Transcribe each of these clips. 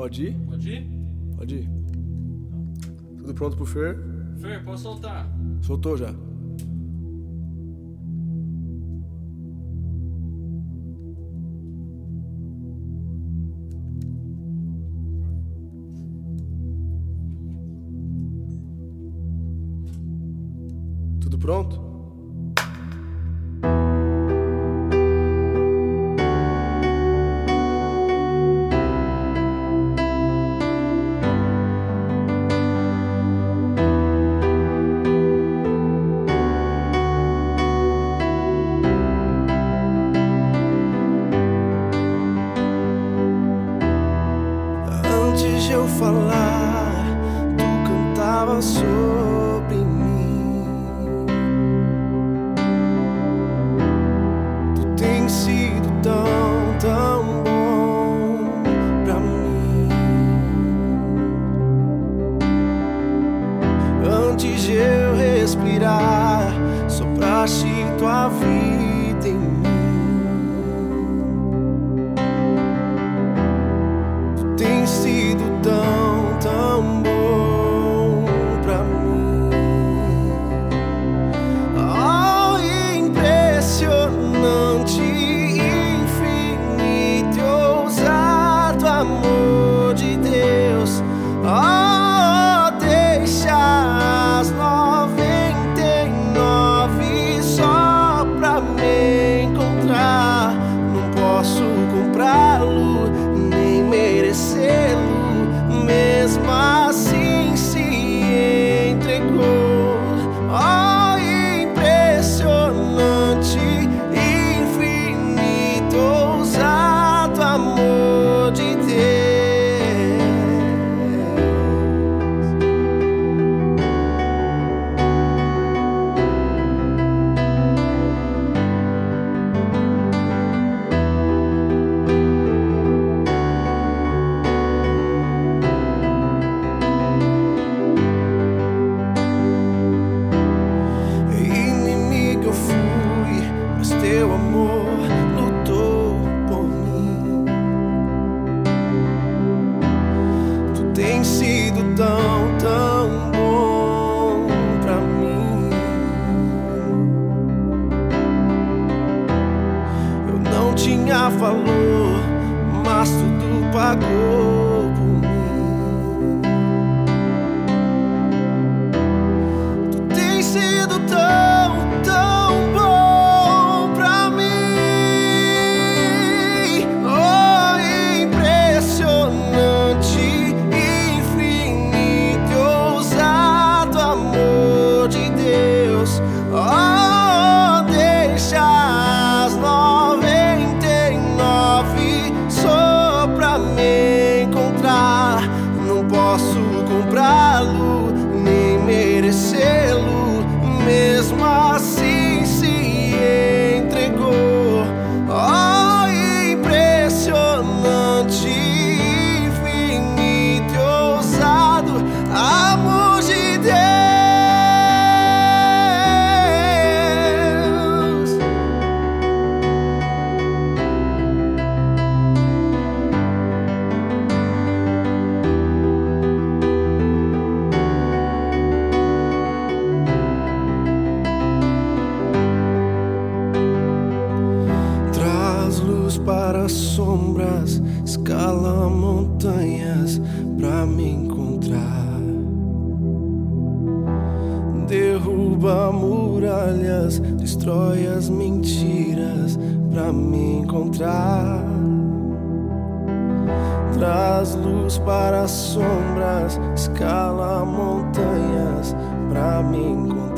Pode ir? Pode ir? Pode ir. Tudo pronto pro Fer? Fer, pode soltar. Soltou já. Tudo pronto? vida. para as sombras, escala montanhas para me encontrar. Derruba muralhas, destrói as mentiras para me encontrar. Traz luz para as sombras, escala montanhas para me encontrar.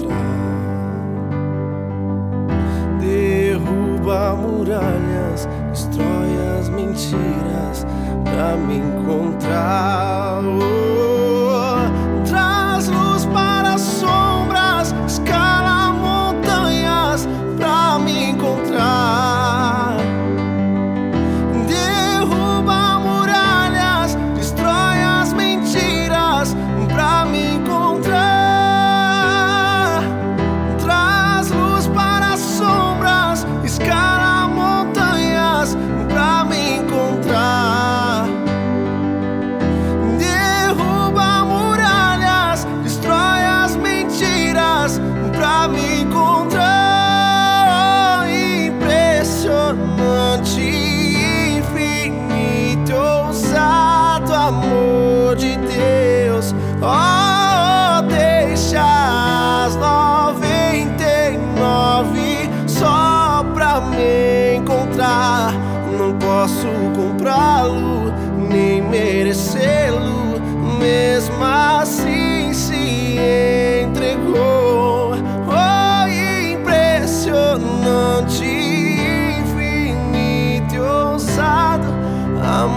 destrói as mentiras pra me encontrar.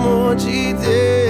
more de